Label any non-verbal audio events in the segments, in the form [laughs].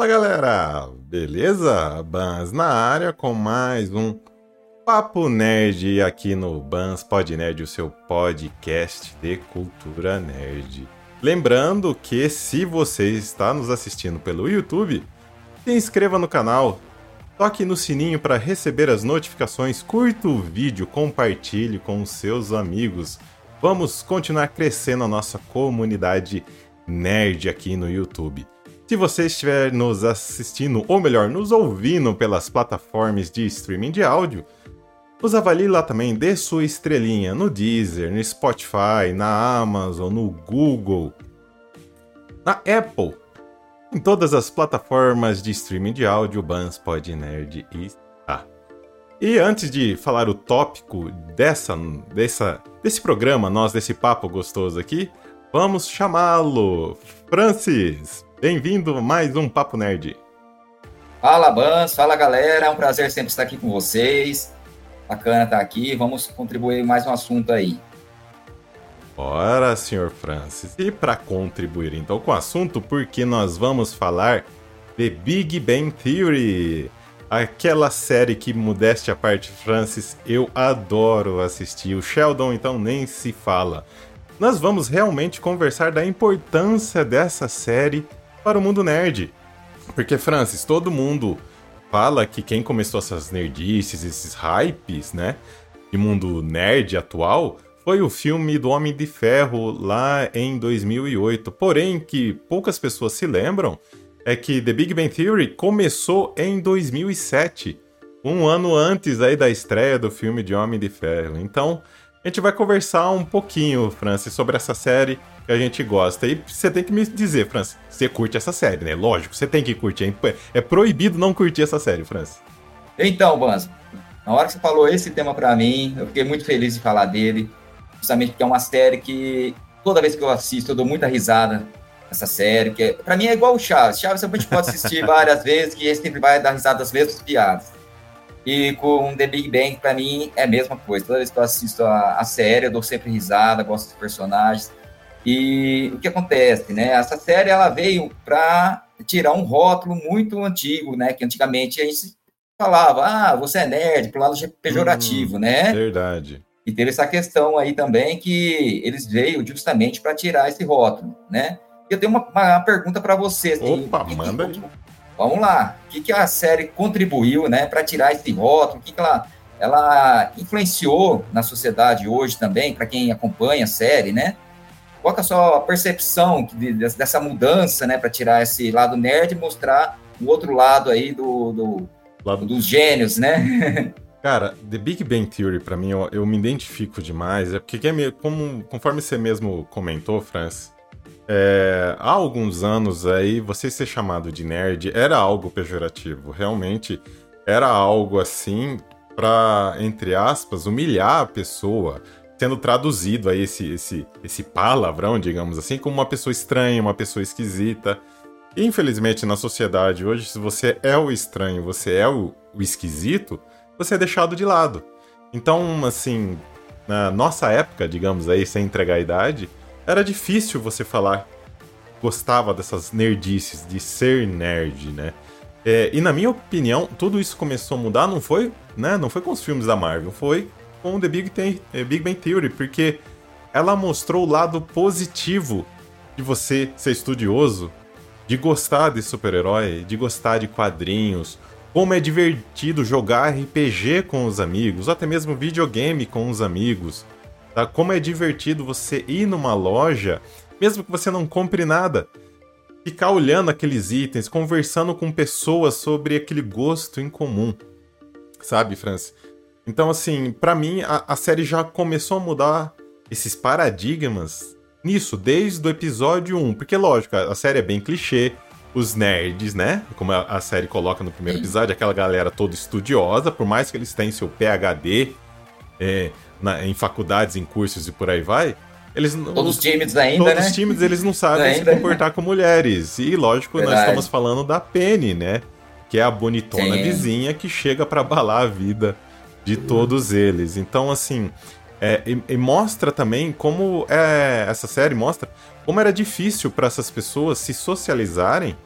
Fala galera, beleza? Bans na área com mais um Papo Nerd aqui no Bans Pod Nerd, o seu podcast de cultura nerd. Lembrando que se você está nos assistindo pelo YouTube, se inscreva no canal, toque no sininho para receber as notificações, curta o vídeo, compartilhe com seus amigos. Vamos continuar crescendo a nossa comunidade nerd aqui no YouTube. Se você estiver nos assistindo, ou melhor, nos ouvindo pelas plataformas de streaming de áudio, nos avalie lá também, dê sua estrelinha no Deezer, no Spotify, na Amazon, no Google, na Apple, em todas as plataformas de streaming de áudio, Bans, Pod Nerd está. E antes de falar o tópico dessa, dessa, desse programa, nós, desse papo gostoso aqui, vamos chamá-lo. Francis, Bem-vindo a mais um Papo Nerd. Fala, Bans, fala galera, é um prazer sempre estar aqui com vocês. Bacana estar aqui, vamos contribuir mais um assunto aí. Bora, senhor Francis. E para contribuir então com o assunto, porque nós vamos falar de Big Bang Theory. Aquela série que, modéstia à parte, Francis, eu adoro assistir. O Sheldon, então, nem se fala. Nós vamos realmente conversar da importância dessa série para o mundo nerd. Porque, Francis, todo mundo fala que quem começou essas nerdices, esses hypes, né? De mundo nerd atual, foi o filme do Homem de Ferro lá em 2008. Porém, que poucas pessoas se lembram é que The Big Bang Theory começou em 2007, um ano antes aí da estreia do filme de Homem de Ferro. Então, a gente vai conversar um pouquinho, Francis, sobre essa série que a gente gosta. E você tem que me dizer, Francis, você curte essa série, né? Lógico, você tem que curtir. É proibido não curtir essa série, Francis. Então, Banz, na hora que você falou esse tema para mim, eu fiquei muito feliz de falar dele, justamente porque é uma série que toda vez que eu assisto eu dou muita risada essa série, que é, para mim é igual o Chaves. Chaves a gente pode assistir [laughs] várias vezes que sempre vai dar risada das mesmas piadas. E com The Big Bang, para mim, é a mesma coisa. Toda vez que eu assisto a, a série, eu dou sempre risada, gosto dos personagens. E o que acontece, né? Essa série ela veio para tirar um rótulo muito antigo, né? Que antigamente a gente falava, ah, você é nerd, pro lado pejorativo, hum, né? Verdade. E teve essa questão aí também que eles veio justamente para tirar esse rótulo, né? Eu tenho uma, uma pergunta para você. Assim, Opa, manda que, aí. Vamos lá. O que, que a série contribuiu, né, para tirar esse rótulo? O que, que ela, ela influenciou na sociedade hoje também, para quem acompanha a série, né? Qual é a sua percepção de, dessa mudança, né, para tirar esse lado nerd e mostrar o outro lado aí do, do lado... dos gênios, né? [laughs] Cara, The Big Bang Theory, para mim, eu, eu, me identifico demais. É porque, como, conforme você mesmo comentou, Francis, é, há alguns anos aí, você ser chamado de nerd era algo pejorativo. Realmente era algo assim para, entre aspas, humilhar a pessoa, sendo traduzido aí esse, esse, esse palavrão, digamos assim, como uma pessoa estranha, uma pessoa esquisita. Infelizmente, na sociedade hoje, se você é o estranho, você é o, o esquisito, você é deixado de lado. Então, assim, na nossa época, digamos aí, sem entregar a idade, era difícil você falar gostava dessas nerdices, de ser nerd, né? É, e na minha opinião, tudo isso começou a mudar, não foi, né? Não foi com os filmes da Marvel, foi com The Big, é, Big Bang Theory, porque ela mostrou o lado positivo de você ser estudioso, de gostar de super-herói, de gostar de quadrinhos, como é divertido jogar RPG com os amigos, ou até mesmo videogame com os amigos. Tá? Como é divertido você ir numa loja, mesmo que você não compre nada, ficar olhando aqueles itens, conversando com pessoas sobre aquele gosto em comum. Sabe, Francis? Então, assim, para mim, a, a, série já começou a mudar esses paradigmas nisso, desde o episódio 1. Porque, lógico, a, a série é bem clichê. Os nerds, né? Como a, a série coloca no primeiro episódio, aquela galera toda estudiosa, por mais que eles tenham seu PhD, é, na, em faculdades, em cursos e por aí vai, eles todos tímidos ainda, todos né? tímidos, eles não sabem ainda. se comportar com mulheres. E lógico, Verdade. nós estamos falando da Penny, né? Que é a bonitona Sim. vizinha que chega para abalar a vida de todos eles. Então, assim, é, e, e, mostra também como é, essa série mostra como era difícil para essas pessoas se socializarem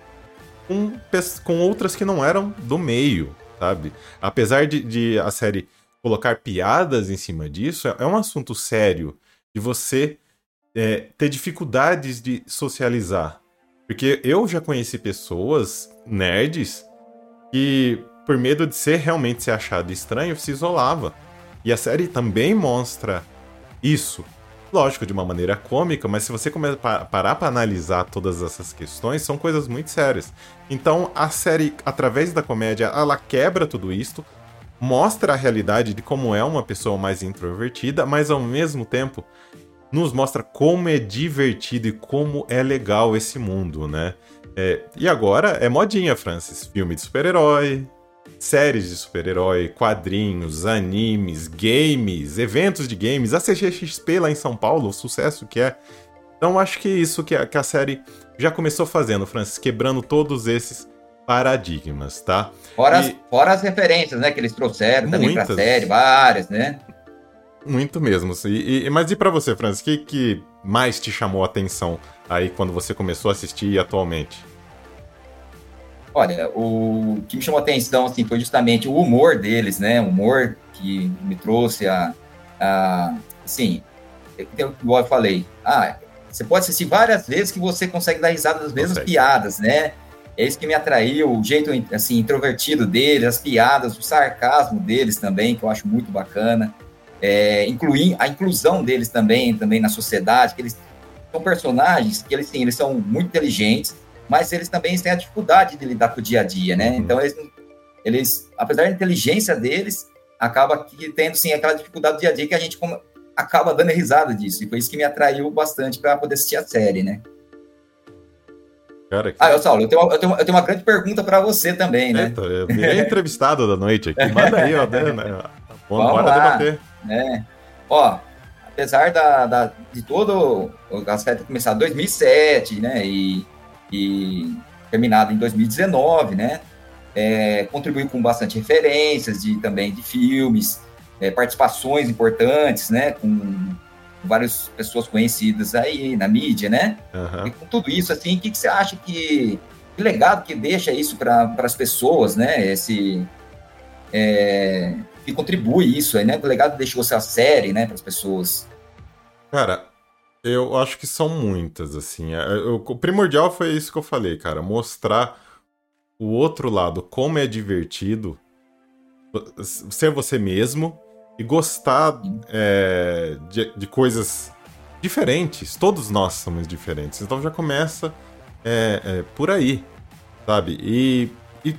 com, com outras que não eram do meio, sabe? Apesar de, de a série colocar piadas em cima disso, é, é um assunto sério de você é, ter dificuldades de socializar. Porque eu já conheci pessoas, nerds, que por medo de ser realmente ser achado estranho, se isolava. E a série também mostra isso. Lógico, de uma maneira cômica, mas se você parar para analisar todas essas questões, são coisas muito sérias. Então, a série, através da comédia, ela quebra tudo isto, mostra a realidade de como é uma pessoa mais introvertida, mas ao mesmo tempo nos mostra como é divertido e como é legal esse mundo, né? É, e agora é modinha, Francis. Filme de super-herói, séries de super-herói, quadrinhos, animes, games, eventos de games, a CGXP lá em São Paulo, o sucesso que é. Então acho que é isso que a, que a série já começou fazendo, Francis, quebrando todos esses paradigmas, tá? Fora, e... as, fora as referências, né, que eles trouxeram também Muitas. pra série, várias, né? Muito mesmo. E, e mas e para você, Francis, o que, que mais te chamou a atenção aí quando você começou a assistir atualmente? Olha, o que me chamou a atenção assim, foi justamente o humor deles, né? O humor que me trouxe a. a assim, igual eu falei, ah, você pode assistir várias vezes que você consegue dar risada das mesmas consegue. piadas, né? É isso que me atraiu, o jeito assim, introvertido deles, as piadas, o sarcasmo deles também, que eu acho muito bacana. É, incluir a inclusão deles também, também na sociedade, que eles são personagens que eles, sim, eles são muito inteligentes, mas eles também têm a dificuldade de lidar com o dia a dia, né? Uhum. Então, eles, eles, apesar da inteligência deles, acaba que tendo, sim, aquela dificuldade do dia a dia que a gente como, acaba dando risada disso. E foi isso que me atraiu bastante para poder assistir a série, né? Cara, que... Ah, eu, Saulo, eu tenho, uma, eu, tenho, eu tenho uma grande pergunta para você também, né? Eita, eu virei [laughs] entrevistado da noite aqui. Manda aí, ó, né? [laughs] Vamos bora lá, debater. Né? Ó, apesar da, da, de todo a série ter começado em 2007, né? E e terminado em 2019, né? É, contribuiu com bastante referências de também de filmes, é, participações importantes, né? Com várias pessoas conhecidas aí na mídia, né? Uhum. E com tudo isso, assim, o que, que você acha que, que legado que deixa isso para as pessoas, né? Esse é, que contribui isso, né? Que legado deixou essa série, né, para as pessoas? Cara, eu acho que são muitas, assim. É, o primordial foi isso que eu falei, cara. Mostrar o outro lado, como é divertido ser você mesmo e gostar é, de, de, coisas diferentes. Todos nós somos diferentes. Então já começa é, é, por aí, sabe? E, e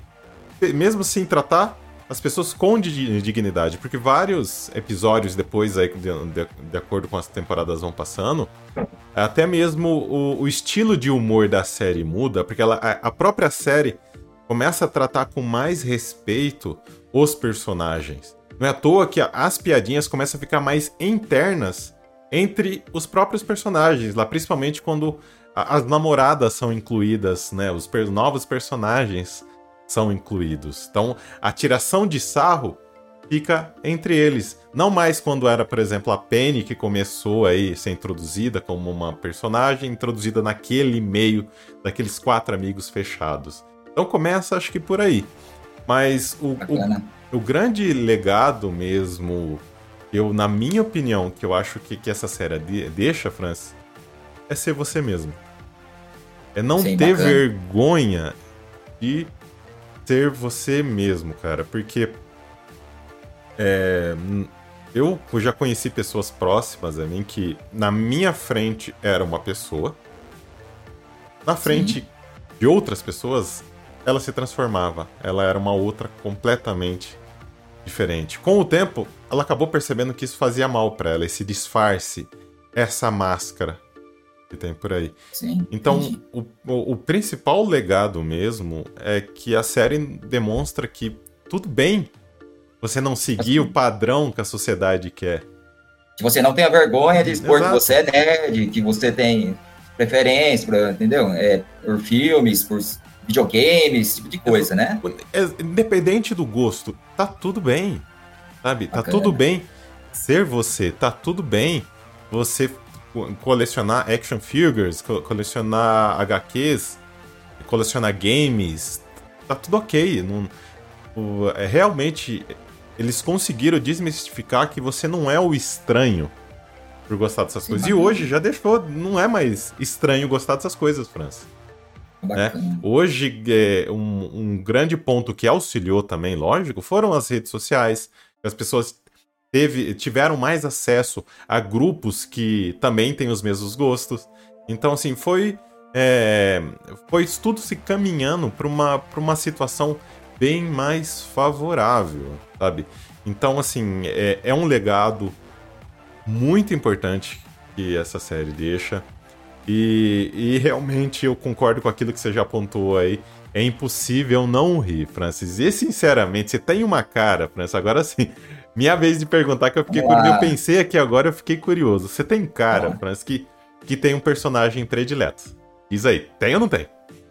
mesmo assim, tratar as pessoas com dignidade, porque vários episódios depois, aí, de, de, de, acordo com as temporadas vão passando, até mesmo o, o estilo de humor da série muda, porque ela, a, a própria série começa a tratar com mais respeito os personagens. Não é à toa que as piadinhas começam a ficar mais internas entre os próprios personagens, lá principalmente quando as namoradas são incluídas, né, os per novos personagens são incluídos. Então, a tiração de sarro fica entre eles. Não mais quando era, por exemplo, a Penny que começou aí a ser introduzida como uma personagem introduzida naquele meio daqueles quatro amigos fechados. Então começa, acho que por aí. Mas o, o, o, grande legado mesmo, eu, na minha opinião, que eu acho que, que essa série de, deixa, Francis, é ser você mesmo. É não Sim, ter bacana. vergonha de ser você mesmo, cara. Porque é, eu já conheci pessoas próximas a mim que na minha frente era uma pessoa, na frente Sim. de outras pessoas ela se transformava. Ela era uma outra completamente diferente. Com o tempo, ela acabou percebendo que isso fazia mal para ela, esse disfarce, essa máscara que tem por aí. Sim, então, o, o, o, principal legado mesmo é que a série demonstra que tudo bem você não seguir assim, o padrão que a sociedade quer. Que você não tenha vergonha de expor Exato. que você é nerd, que você tem preferência, pra, entendeu? É, por filmes, por videogames, esse tipo de coisa, né? É, independente do gosto, tá tudo bem, sabe? Tá Bacana. Tá tudo bem ser você, tá tudo bem você colecionar action figures, colecionar HQs, colecionar games, tá tudo ok. Não, o, é, realmente, eles conseguiram desmistificar que você não é o estranho por gostar dessas coisas. E hoje já deixou, não é mais estranho gostar dessas coisas, França. Né? Hoje, é, um, um, grande ponto que auxiliou também, lógico, foram as redes sociais. As pessoas teve, tiveram mais acesso a grupos que também têm os mesmos gostos. Então, assim, foi, é, foi tudo se caminhando para uma, uma situação bem mais favorável, sabe? Então, assim, é, é um legado muito importante que essa série deixa. E, e realmente eu concordo com aquilo que você já apontou aí. É impossível não rir, Francis. E sinceramente, você tem uma cara, Francis, agora sim. [laughs] Minha vez de perguntar que eu fiquei curioso. Eu pensei aqui agora, eu fiquei curioso. Você tem cara, ah. Francis, que, que tem um personagem predileto. Diz aí, tem ou não tem?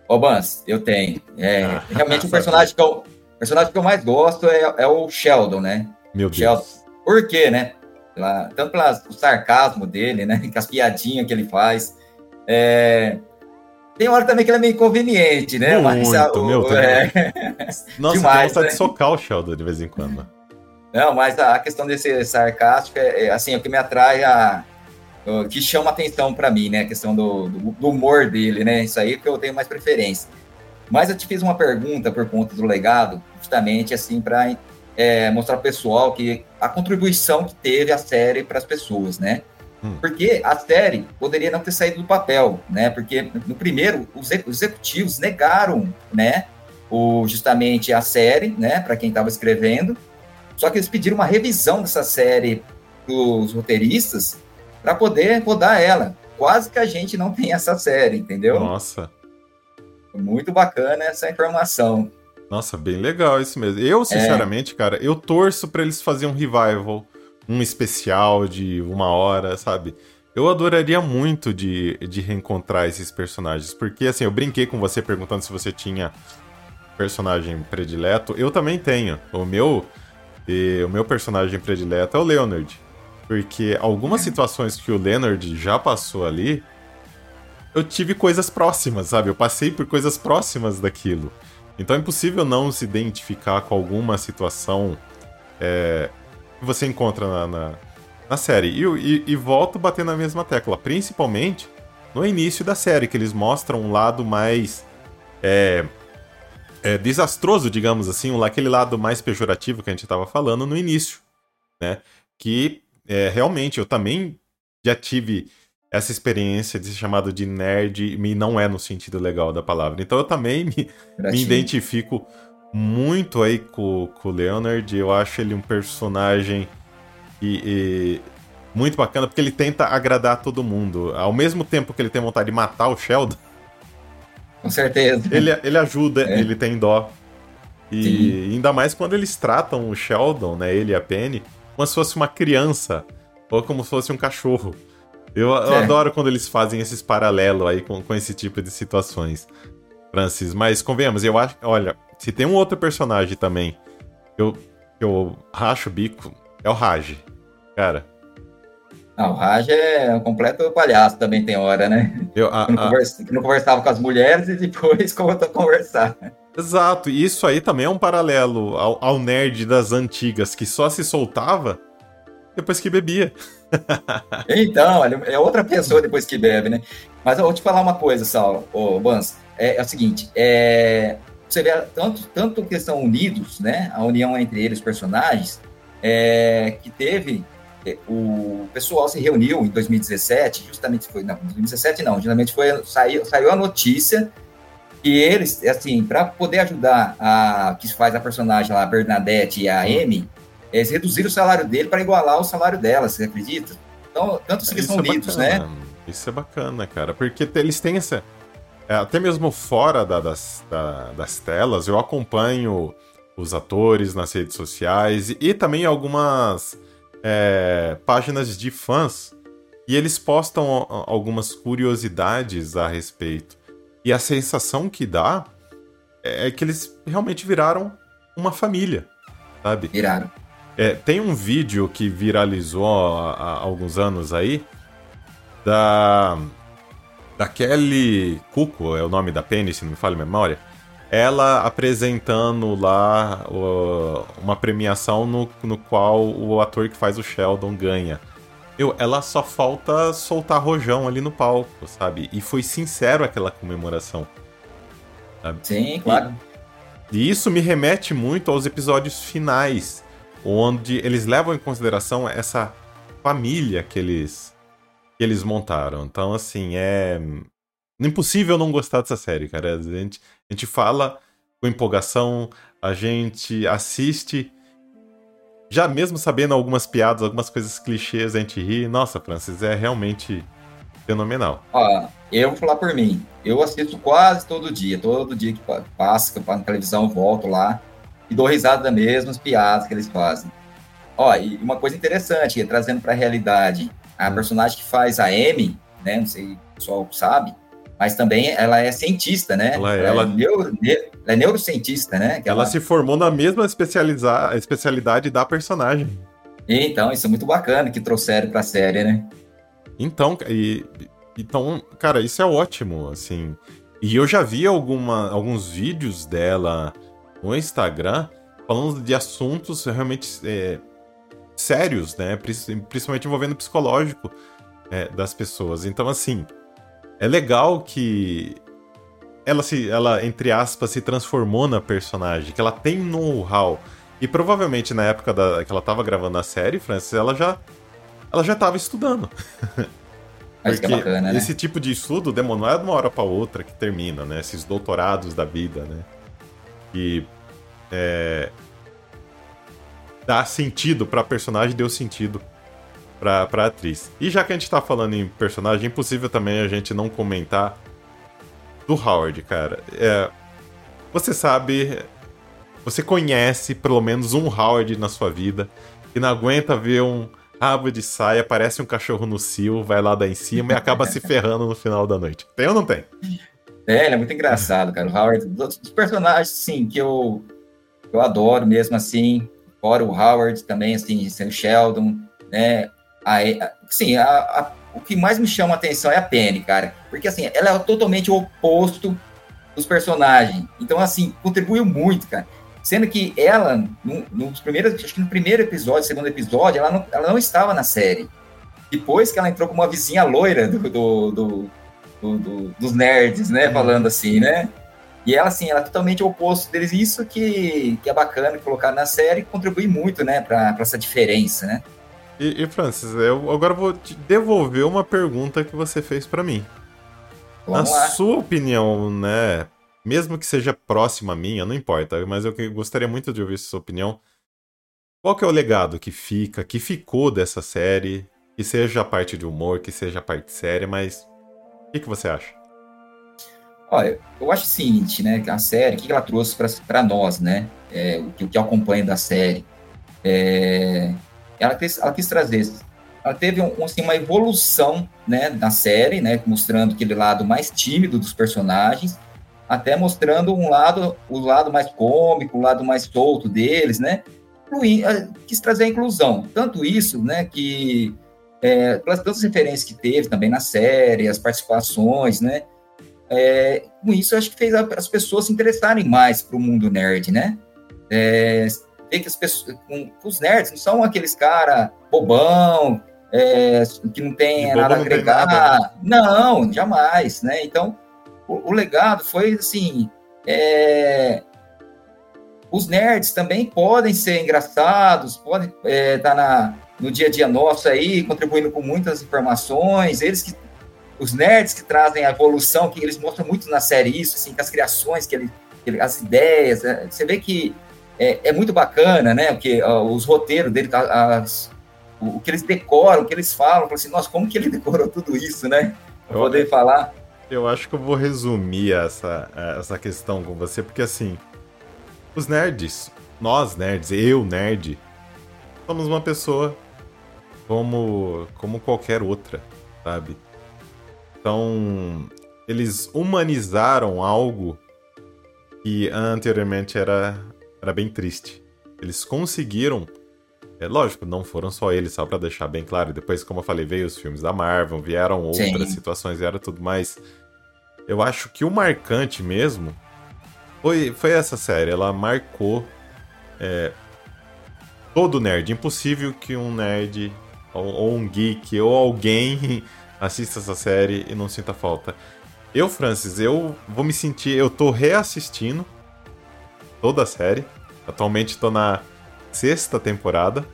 Ô, Bans, eu tenho. É, ah, [laughs] realmente o personagem que eu, personagem que eu mais gosto é, é o Sheldon, né? Meu Deus. Sheldon. Por quê, né? Pela, tanto pelo sarcasmo dele, né? [laughs] Com as piadinhas que ele faz. É... Tem hora também que ele é meio inconveniente, né? Muito, Mas, o, meu é... [laughs] Nossa, Demais, tem né? de socar o Sheldon de vez em quando. Não, mas a questão desse sarcástico é, é assim, é o que me atrai a, o que chama atenção para mim, né? A questão do, do, do, humor dele, né? Isso aí que eu tenho mais preferência. Mas eu te fiz uma pergunta por conta do legado, justamente assim para é, mostrar para o pessoal que a contribuição que teve a série para as pessoas, né? Hum. Porque a série poderia não ter saído do papel, né? Porque no primeiro, os executivos negaram, né? O, justamente a série, né? Para quem estava escrevendo. Só que eles pediram uma revisão dessa série dos roteiristas para poder rodar ela. Quase que a gente não tem essa série, entendeu? Nossa. Muito bacana essa informação. Nossa, bem legal isso mesmo. Eu, sinceramente, é. cara, eu torço para eles fazerem um revival um especial de uma hora, sabe? Eu adoraria muito de, de reencontrar esses personagens, porque assim, eu brinquei com você perguntando se você tinha personagem predileto. Eu também tenho. O meu, e, o meu personagem predileto é o Leonard. Porque algumas situações que o Leonard já passou ali, eu tive coisas próximas, sabe? Eu passei por coisas próximas daquilo. Então é impossível não se identificar com alguma situação é, que você encontra na, na, na série. E, e, e volto bater na mesma tecla, principalmente no início da série, que eles mostram um lado mais é, é, desastroso, digamos assim, aquele lado mais pejorativo que a gente estava falando no início, né? Que é, realmente eu também já tive essa experiência de ser chamado de nerd e não é no sentido legal da palavra. Então eu também me, me identifico muito aí com, com o Leonard. Eu acho ele um personagem e, e, muito bacana, porque ele tenta agradar todo mundo. Ao mesmo tempo que ele tem vontade de matar o Sheldon. Com certeza. Ele, ele ajuda, é. ele tem dó. E Sim. ainda mais quando eles tratam o Sheldon, né, ele e a Penny, como se fosse uma criança ou como se fosse um cachorro. Eu, eu é. adoro quando eles fazem esses paralelos aí com, com esse tipo de situações, Francis. Mas convenhamos, eu acho. Olha, se tem um outro personagem também que eu, que eu racho o bico, é o Raj. Cara. Não, o Raj é um completo palhaço também, tem hora, né? Eu, a, não, a... Conversa, não conversava com as mulheres e depois [laughs] começou a conversar. Exato, e isso aí também é um paralelo ao, ao nerd das antigas, que só se soltava depois que bebia. [laughs] então, é outra pessoa depois que bebe, né? Mas eu vou te falar uma coisa, Sal, ô, Bans. É, é, o seguinte, é, você vê tanto, tanto que estão unidos, né? A união entre eles, personagens, é, que teve é, o pessoal se reuniu em 2017, justamente foi, não, 2017 não, justamente foi, saiu, saiu a notícia que eles, assim, para poder ajudar a que faz a personagem lá, a Bernadette e a Amy, eles reduziram o salário dele para igualar o salário dela, você acredita? Então, tanto que são é unidos, né? Isso é bacana, cara, porque eles têm essa. É, até mesmo fora da, das, da, das telas, eu acompanho os atores nas redes sociais e, e também algumas é, páginas de fãs e eles postam algumas curiosidades a respeito. E a sensação que dá é que eles realmente viraram uma família, sabe? Viraram. É, tem um vídeo que viralizou há, há alguns anos aí da da Kelly Cuco, é o nome da Penny, se não me falha a memória, ela apresentando lá o, uma premiação no, no qual o ator que faz o Sheldon ganha. Eu, ela só falta soltar rojão ali no palco, sabe? E foi sincero aquela comemoração. Sabe? Sim, claro. E, e isso me remete muito aos episódios finais, onde eles levam em consideração essa família que eles, que eles montaram. Então, assim, é impossível não gostar dessa série, cara. A gente, a gente fala com empolgação, a gente assiste, já mesmo sabendo algumas piadas, algumas coisas clichês, a gente ri. Nossa, Francis, é realmente fenomenal. Ó, eu vou falar por mim. Eu assisto quase todo dia. Todo dia que passa, que eu passo na televisão, volto lá e dou risada das mesmas piadas que eles fazem. Ó, e uma coisa interessante, trazendo para a realidade, a personagem que faz a Amy, né, não sei se o pessoal sabe, mas também ela é cientista, né? Ela, é, ela, é, neuro, ela é neurocientista, né? Ela, ela, se formou na mesma especialidade da personagem. Então, isso é muito bacana que trouxeram pra série, né? Então, e, então, cara, isso é ótimo, assim. E eu já vi alguma, alguns vídeos dela no Instagram falando de assuntos realmente é, sérios, né? Principalmente envolvendo o psicológico é, das pessoas. Então, assim, é legal que ela se, ela entre aspas se transformou na personagem, que ela tem know-how. E provavelmente na época da, que ela tava gravando a série, Francis, ela já ela já tava estudando. [laughs] Porque é bacana, né? esse tipo de estudo demora não é de uma hora para outra que termina, né? Esses doutorados da vida, né? E é, dá sentido para personagem, deu sentido pra, pra atriz. E já que a gente tá falando em personagem, é impossível também a gente não comentar do Howard, cara. É, você sabe, você conhece pelo menos um Howard na sua vida que não aguenta ver um rabo de saia, aparece um cachorro no cio, vai lá dar em cima e acaba se ferrando no final da noite. Tem ou não tem? É, ele é muito engraçado, cara. O Howard, dos personagens, sim, que eu, eu adoro mesmo, assim, fora o Howard também, assim, o Sheldon, né? A, sim, a, a, o que mais me chama a atenção é a Penny, cara. Porque, assim, ela é totalmente o oposto dos personagens. Então, assim, contribuiu muito, cara. Sendo que ela, no, nos primeiros, acho que no primeiro episódio, segundo episódio, ela não, ela não estava na série. Depois que ela entrou como uma vizinha loira do, do, do, do dos nerds, né? Uhum. Falando assim, né? E ela, assim, ela é totalmente o oposto deles. Isso que, que é bacana colocar na série contribui muito, né, para essa diferença, né? E, e, Francis, eu agora vou te devolver uma pergunta que você fez para mim. Vamos Na lá. sua opinião, né? Mesmo que seja próxima à minha, não importa, mas eu gostaria muito de ouvir sua opinião. Qual que é o legado que fica, que ficou dessa série? Que seja a parte de humor, que seja a parte séria, mas o que, que você acha? Olha, eu acho o seguinte, né? A série, o que ela trouxe para nós, né? É, o, que, o que acompanha da série. É, ela quis, ela quis trazer, ela teve um, assim, uma evolução, né, na série, né, mostrando aquele lado mais tímido dos personagens, até mostrando um lado, o lado mais cômico, o lado mais solto deles, né, quis trazer a inclusão, tanto isso, né, que é, pelas tantas referências que teve também na série, as participações, né, é, com isso acho que fez as pessoas se interessarem mais para o mundo nerd, né, é, ver que as pessoas, com, os nerds não são aqueles cara bobão, é, que não tem nada a agregar. Nada, né? Não, jamais, né? Então, o, o legado foi assim, é, os nerds também podem ser engraçados, podem estar é, tá na, no dia a dia nosso aí, contribuindo com muitas informações, eles que os nerds que trazem a evolução, que eles mostram muito na série isso, assim, com as criações que ele, as ideias, né? você vê que é, é muito bacana, né? Porque uh, os roteiros dele, as, o, o, que eles decoram, o que eles falam, assim, nossa, como que ele [laughs] decorou tudo isso, né? Pra poder falar. Eu acho que eu vou resumir essa, essa questão com você, porque assim, os nerds, nós nerds, eu nerd, somos uma pessoa como, como qualquer outra, sabe? Então, eles humanizaram algo que anteriormente era era bem triste. Eles conseguiram É lógico, não foram só eles, só para deixar bem claro. Depois, como eu falei, veio os filmes da Marvel, vieram outras Sim. situações, vieram tudo mais. Eu acho que o marcante mesmo foi, foi essa série. Ela marcou é, todo nerd. Impossível que um nerd, ou, ou um geek, ou alguém assista essa série e não sinta falta. Eu, Francis, eu vou me sentir. Eu tô reassistindo toda a série. Atualmente tô na sexta temporada.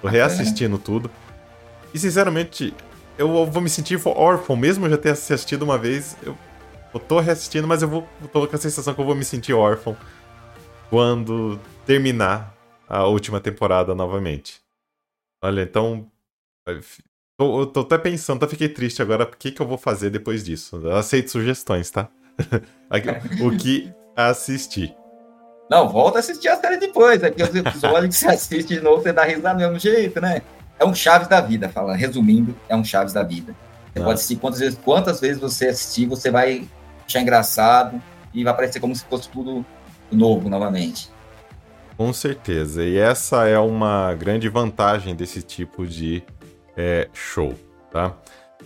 Tô reassistindo tudo. E sinceramente, eu vou me sentir órfão, mesmo já ter assistido uma vez. Eu, eu tô reassistindo, mas eu vou. tô com a sensação que eu vou me sentir órfão quando terminar a última temporada novamente. Olha, então. Tô, eu tô até pensando, até fiquei triste agora. O que, que eu vou fazer depois disso? Eu aceito sugestões, tá? [laughs] o que assistir. Não, volta a assistir a série depois. É os episódios que você assiste de novo, você dá risada do mesmo jeito, né? É um Chaves da vida, fala. Resumindo, é um Chaves da vida. Você ah. pode assistir quantas vezes, quantas vezes você assistir, você vai achar engraçado e vai parecer como se fosse tudo novo novamente. Com certeza. E essa é uma grande vantagem desse tipo de é, show, tá?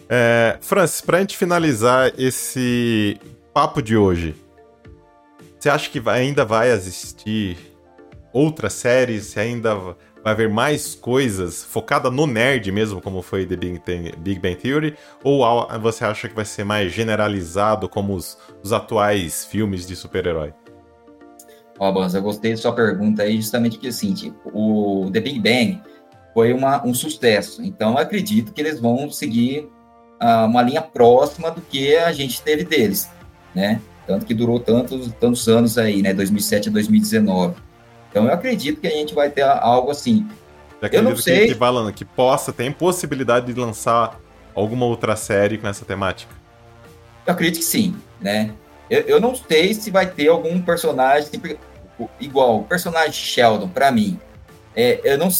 É, Francis, pra gente finalizar esse papo de hoje, você acha que ainda vai existir outras séries? Você ainda vai haver mais coisas focada no nerd mesmo, como foi The Big, Big Bang Theory? Ou você acha que vai ser mais generalizado como os, os atuais filmes de super-herói? Ó, Bans, eu gostei da sua pergunta aí, justamente porque, assim, tipo, o The Big Bang foi uma, um sucesso. Então, eu acredito que eles vão seguir uh, uma linha próxima do que a gente teve deles, né? Tanto que durou tantos, tantos anos aí, né? 2007 a 2019. Então, eu acredito que a gente vai ter algo assim. Eu não sei... Que, que, que possa, tem possibilidade de lançar alguma outra série com essa temática? Eu acredito que sim, né? Eu, eu não sei se vai ter algum personagem tipo, igual o personagem Sheldon para mim. É, eu não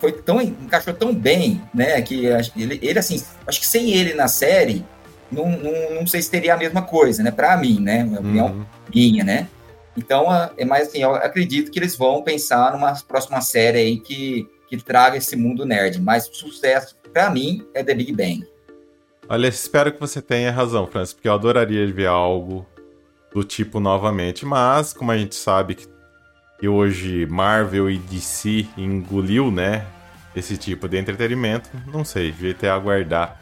foi tão encaixou tão bem, né? Que ele, ele assim, acho que sem ele na série, não, não, não sei se teria a mesma coisa, né? Para mim, né? Minha opinião uhum. minha, né? Então, é mais assim, eu acredito que eles vão pensar numa próxima série aí que, que traga esse mundo nerd. Mas sucesso, para mim, é The Big Bang. Olha, espero que você tenha razão, Francis, porque eu adoraria ver algo do tipo novamente. Mas, como a gente sabe que hoje Marvel e DC engoliu, né? Esse tipo de entretenimento, não sei, devia ter aguardar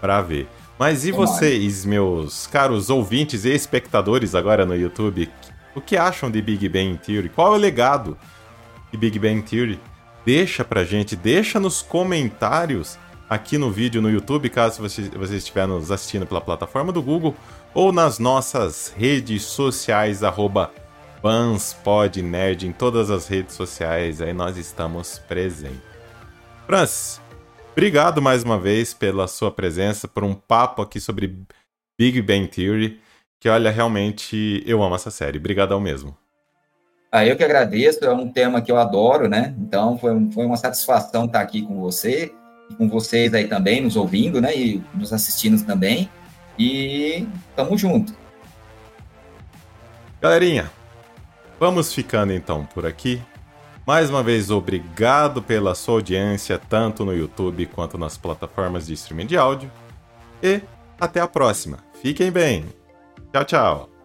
para ver. Mas e vocês, meus caros ouvintes e espectadores agora no YouTube? O que acham de Big Bang Theory? Qual é o legado de Big Bang Theory? Deixa pra gente, deixa nos comentários aqui no vídeo no YouTube, caso você, você estiver nos assistindo pela plataforma do Google, ou nas nossas redes sociais, arroba BansPodNerd, em todas as redes sociais, aí nós estamos presentes. Francis, obrigado mais uma vez pela sua presença, por um papo aqui sobre Big Bang Theory, que olha, realmente eu amo essa série. Obrigadão mesmo. Ah, eu que agradeço, é um tema que eu adoro, né? Então foi, foi uma satisfação estar aqui com você, com vocês aí também, nos ouvindo, né? E nos assistindo também. E tamo junto. Galerinha, vamos ficando então por aqui. Mais uma vez, obrigado pela sua audiência, tanto no YouTube quanto nas plataformas de streaming de áudio. E até a próxima. Fiquem bem. Tchau, tchau.